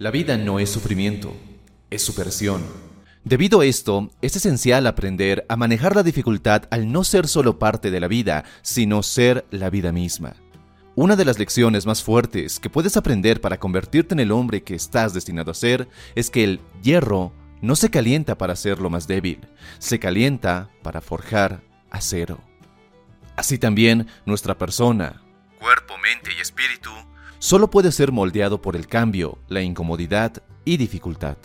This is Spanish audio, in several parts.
La vida no es sufrimiento, es superación. Debido a esto, es esencial aprender a manejar la dificultad al no ser solo parte de la vida, sino ser la vida misma. Una de las lecciones más fuertes que puedes aprender para convertirte en el hombre que estás destinado a ser es que el hierro no se calienta para ser lo más débil, se calienta para forjar acero. Así también nuestra persona, cuerpo, mente y espíritu, solo puede ser moldeado por el cambio, la incomodidad y dificultad.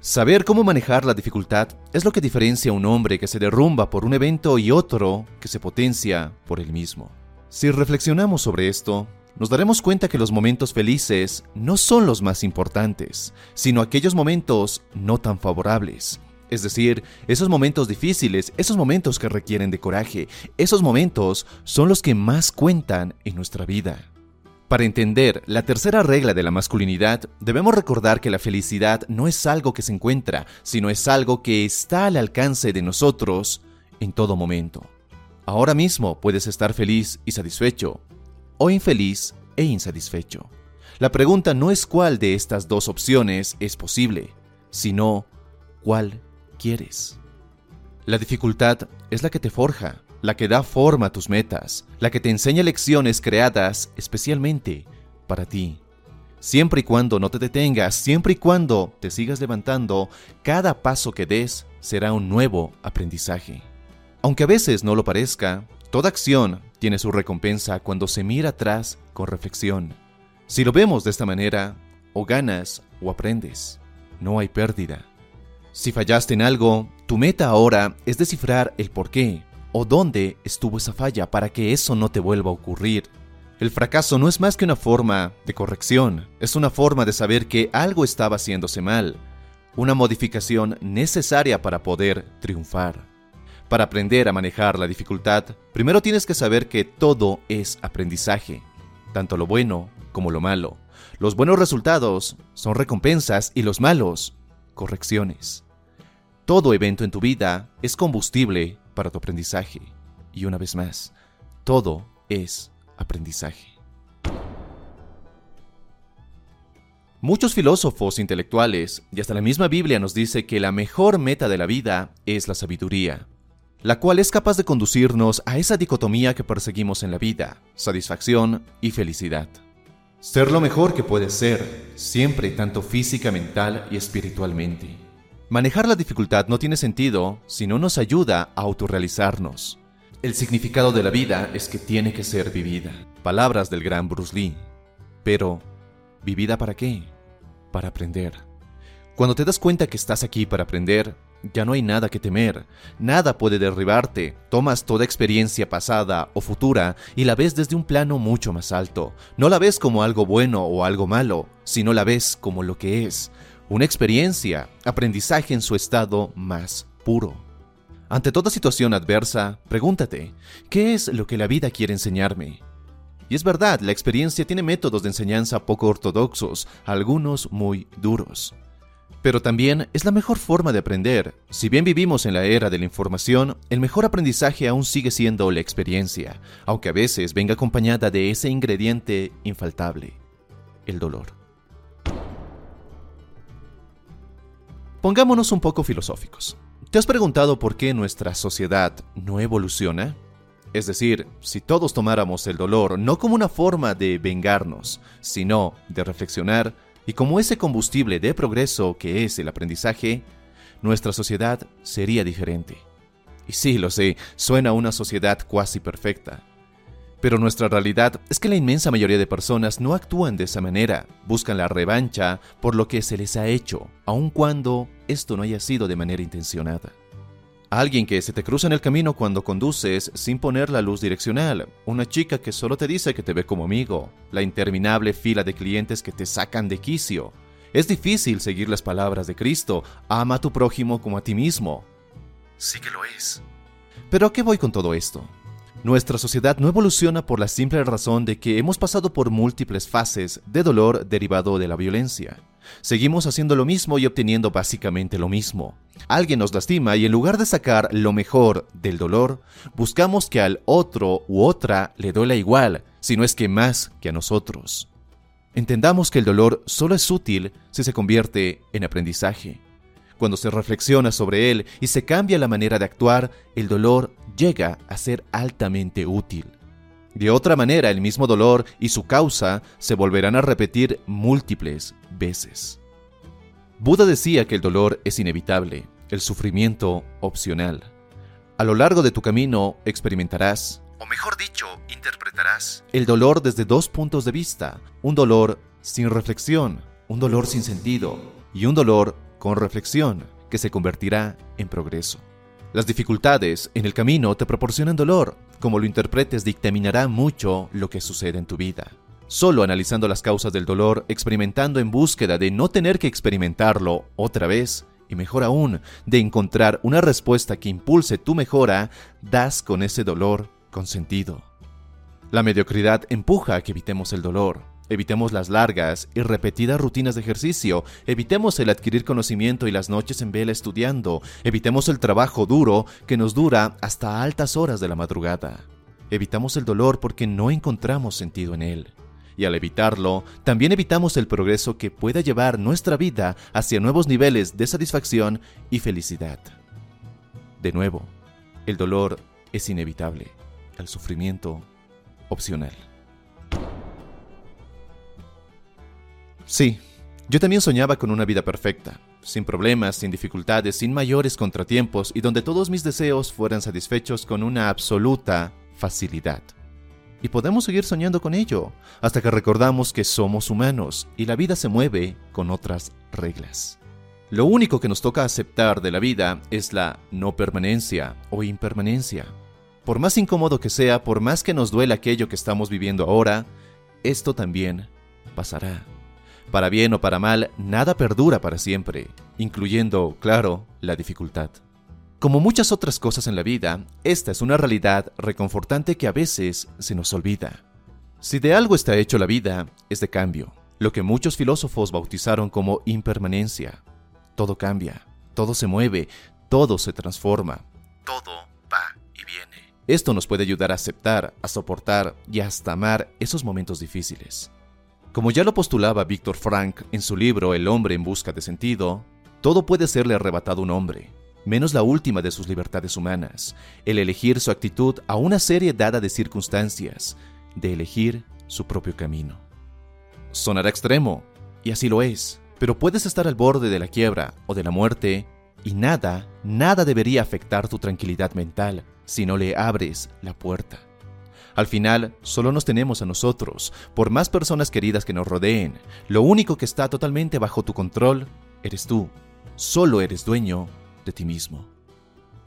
Saber cómo manejar la dificultad es lo que diferencia a un hombre que se derrumba por un evento y otro que se potencia por el mismo. Si reflexionamos sobre esto, nos daremos cuenta que los momentos felices no son los más importantes, sino aquellos momentos no tan favorables. Es decir, esos momentos difíciles, esos momentos que requieren de coraje, esos momentos son los que más cuentan en nuestra vida. Para entender la tercera regla de la masculinidad, debemos recordar que la felicidad no es algo que se encuentra, sino es algo que está al alcance de nosotros en todo momento. Ahora mismo puedes estar feliz y satisfecho, o infeliz e insatisfecho. La pregunta no es cuál de estas dos opciones es posible, sino cuál quieres. La dificultad es la que te forja, la que da forma a tus metas, la que te enseña lecciones creadas especialmente para ti. Siempre y cuando no te detengas, siempre y cuando te sigas levantando, cada paso que des será un nuevo aprendizaje. Aunque a veces no lo parezca, toda acción tiene su recompensa cuando se mira atrás con reflexión. Si lo vemos de esta manera, o ganas o aprendes. No hay pérdida. Si fallaste en algo, tu meta ahora es descifrar el por qué, o dónde estuvo esa falla para que eso no te vuelva a ocurrir. El fracaso no es más que una forma de corrección, es una forma de saber que algo estaba haciéndose mal, una modificación necesaria para poder triunfar. Para aprender a manejar la dificultad, primero tienes que saber que todo es aprendizaje, tanto lo bueno como lo malo. Los buenos resultados son recompensas y los malos, correcciones. Todo evento en tu vida es combustible para tu aprendizaje. Y una vez más, todo es aprendizaje. Muchos filósofos intelectuales y hasta la misma Biblia nos dice que la mejor meta de la vida es la sabiduría, la cual es capaz de conducirnos a esa dicotomía que perseguimos en la vida, satisfacción y felicidad. Ser lo mejor que puedes ser, siempre tanto física, mental y espiritualmente. Manejar la dificultad no tiene sentido si no nos ayuda a autorrealizarnos. El significado de la vida es que tiene que ser vivida. Palabras del gran Bruce Lee. Pero, ¿vivida para qué? Para aprender. Cuando te das cuenta que estás aquí para aprender, ya no hay nada que temer, nada puede derribarte, tomas toda experiencia pasada o futura y la ves desde un plano mucho más alto. No la ves como algo bueno o algo malo, sino la ves como lo que es, una experiencia, aprendizaje en su estado más puro. Ante toda situación adversa, pregúntate, ¿qué es lo que la vida quiere enseñarme? Y es verdad, la experiencia tiene métodos de enseñanza poco ortodoxos, algunos muy duros. Pero también es la mejor forma de aprender. Si bien vivimos en la era de la información, el mejor aprendizaje aún sigue siendo la experiencia, aunque a veces venga acompañada de ese ingrediente infaltable, el dolor. Pongámonos un poco filosóficos. ¿Te has preguntado por qué nuestra sociedad no evoluciona? Es decir, si todos tomáramos el dolor no como una forma de vengarnos, sino de reflexionar y como ese combustible de progreso que es el aprendizaje, nuestra sociedad sería diferente. Y sí, lo sé, suena una sociedad cuasi perfecta, pero nuestra realidad es que la inmensa mayoría de personas no actúan de esa manera, buscan la revancha por lo que se les ha hecho, aun cuando esto no haya sido de manera intencionada. Alguien que se te cruza en el camino cuando conduces sin poner la luz direccional, una chica que solo te dice que te ve como amigo, la interminable fila de clientes que te sacan de quicio, Es difícil seguir las palabras de Cristo, ama a tu prójimo como a ti mismo. Sí que lo es. Pero ¿a qué voy con todo esto? Nuestra sociedad no evoluciona por la simple razón de que hemos pasado por múltiples fases de dolor derivado de la violencia. Seguimos haciendo lo mismo y obteniendo básicamente lo mismo. Alguien nos lastima y en lugar de sacar lo mejor del dolor, buscamos que al otro u otra le duela igual, si no es que más que a nosotros. Entendamos que el dolor solo es útil si se convierte en aprendizaje. Cuando se reflexiona sobre él y se cambia la manera de actuar, el dolor llega a ser altamente útil. De otra manera, el mismo dolor y su causa se volverán a repetir múltiples veces. Buda decía que el dolor es inevitable, el sufrimiento opcional. A lo largo de tu camino experimentarás, o mejor dicho, interpretarás, el dolor desde dos puntos de vista, un dolor sin reflexión, un dolor sin sentido y un dolor con reflexión que se convertirá en progreso. Las dificultades en el camino te proporcionan dolor. Como lo interpretes dictaminará mucho lo que sucede en tu vida. Solo analizando las causas del dolor, experimentando en búsqueda de no tener que experimentarlo otra vez, y mejor aún, de encontrar una respuesta que impulse tu mejora, das con ese dolor con sentido. La mediocridad empuja a que evitemos el dolor, Evitemos las largas y repetidas rutinas de ejercicio, evitemos el adquirir conocimiento y las noches en vela estudiando, evitemos el trabajo duro que nos dura hasta altas horas de la madrugada. Evitamos el dolor porque no encontramos sentido en él. Y al evitarlo, también evitamos el progreso que pueda llevar nuestra vida hacia nuevos niveles de satisfacción y felicidad. De nuevo, el dolor es inevitable, el sufrimiento opcional. Sí, yo también soñaba con una vida perfecta, sin problemas, sin dificultades, sin mayores contratiempos y donde todos mis deseos fueran satisfechos con una absoluta facilidad. Y podemos seguir soñando con ello, hasta que recordamos que somos humanos y la vida se mueve con otras reglas. Lo único que nos toca aceptar de la vida es la no permanencia o impermanencia. Por más incómodo que sea, por más que nos duela aquello que estamos viviendo ahora, esto también pasará. Para bien o para mal, nada perdura para siempre, incluyendo, claro, la dificultad. Como muchas otras cosas en la vida, esta es una realidad reconfortante que a veces se nos olvida. Si de algo está hecho la vida, es de cambio, lo que muchos filósofos bautizaron como impermanencia. Todo cambia, todo se mueve, todo se transforma, todo va y viene. Esto nos puede ayudar a aceptar, a soportar y hasta amar esos momentos difíciles. Como ya lo postulaba Víctor Frank en su libro El hombre en busca de sentido, todo puede serle arrebatado a un hombre, menos la última de sus libertades humanas, el elegir su actitud a una serie dada de circunstancias, de elegir su propio camino. Sonará extremo, y así lo es, pero puedes estar al borde de la quiebra o de la muerte, y nada, nada debería afectar tu tranquilidad mental si no le abres la puerta. Al final, solo nos tenemos a nosotros, por más personas queridas que nos rodeen. Lo único que está totalmente bajo tu control eres tú. Solo eres dueño de ti mismo.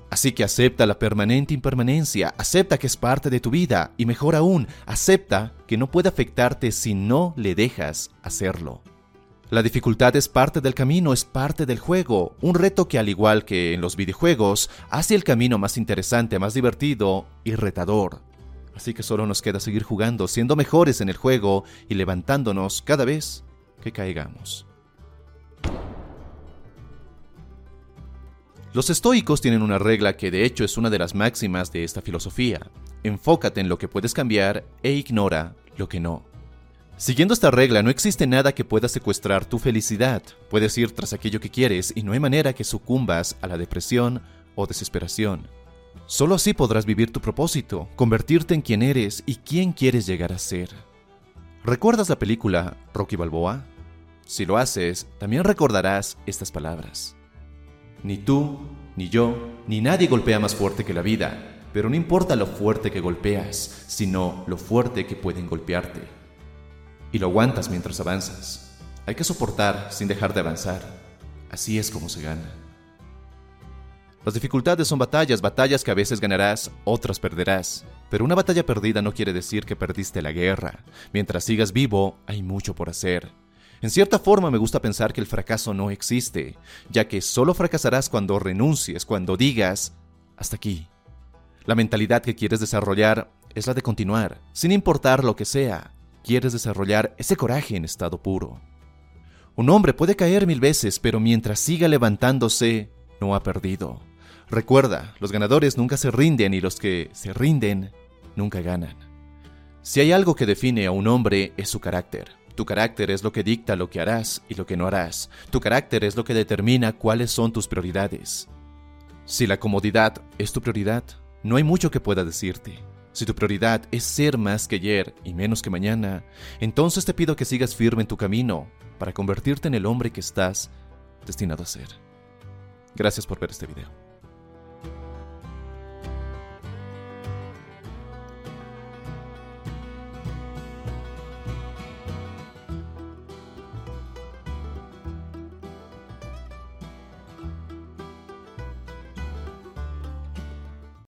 Así que acepta la permanente impermanencia, acepta que es parte de tu vida y mejor aún, acepta que no puede afectarte si no le dejas hacerlo. La dificultad es parte del camino, es parte del juego, un reto que al igual que en los videojuegos, hace el camino más interesante, más divertido y retador. Así que solo nos queda seguir jugando, siendo mejores en el juego y levantándonos cada vez que caigamos. Los estoicos tienen una regla que de hecho es una de las máximas de esta filosofía. Enfócate en lo que puedes cambiar e ignora lo que no. Siguiendo esta regla no existe nada que pueda secuestrar tu felicidad. Puedes ir tras aquello que quieres y no hay manera que sucumbas a la depresión o desesperación. Solo así podrás vivir tu propósito, convertirte en quien eres y quién quieres llegar a ser. ¿Recuerdas la película Rocky Balboa? Si lo haces, también recordarás estas palabras. Ni tú, ni yo, ni nadie golpea más fuerte que la vida, pero no importa lo fuerte que golpeas, sino lo fuerte que pueden golpearte. Y lo aguantas mientras avanzas. Hay que soportar sin dejar de avanzar. Así es como se gana. Las dificultades son batallas, batallas que a veces ganarás, otras perderás. Pero una batalla perdida no quiere decir que perdiste la guerra. Mientras sigas vivo, hay mucho por hacer. En cierta forma me gusta pensar que el fracaso no existe, ya que solo fracasarás cuando renuncies, cuando digas, hasta aquí. La mentalidad que quieres desarrollar es la de continuar, sin importar lo que sea. Quieres desarrollar ese coraje en estado puro. Un hombre puede caer mil veces, pero mientras siga levantándose, no ha perdido. Recuerda, los ganadores nunca se rinden y los que se rinden nunca ganan. Si hay algo que define a un hombre es su carácter. Tu carácter es lo que dicta lo que harás y lo que no harás. Tu carácter es lo que determina cuáles son tus prioridades. Si la comodidad es tu prioridad, no hay mucho que pueda decirte. Si tu prioridad es ser más que ayer y menos que mañana, entonces te pido que sigas firme en tu camino para convertirte en el hombre que estás destinado a ser. Gracias por ver este video.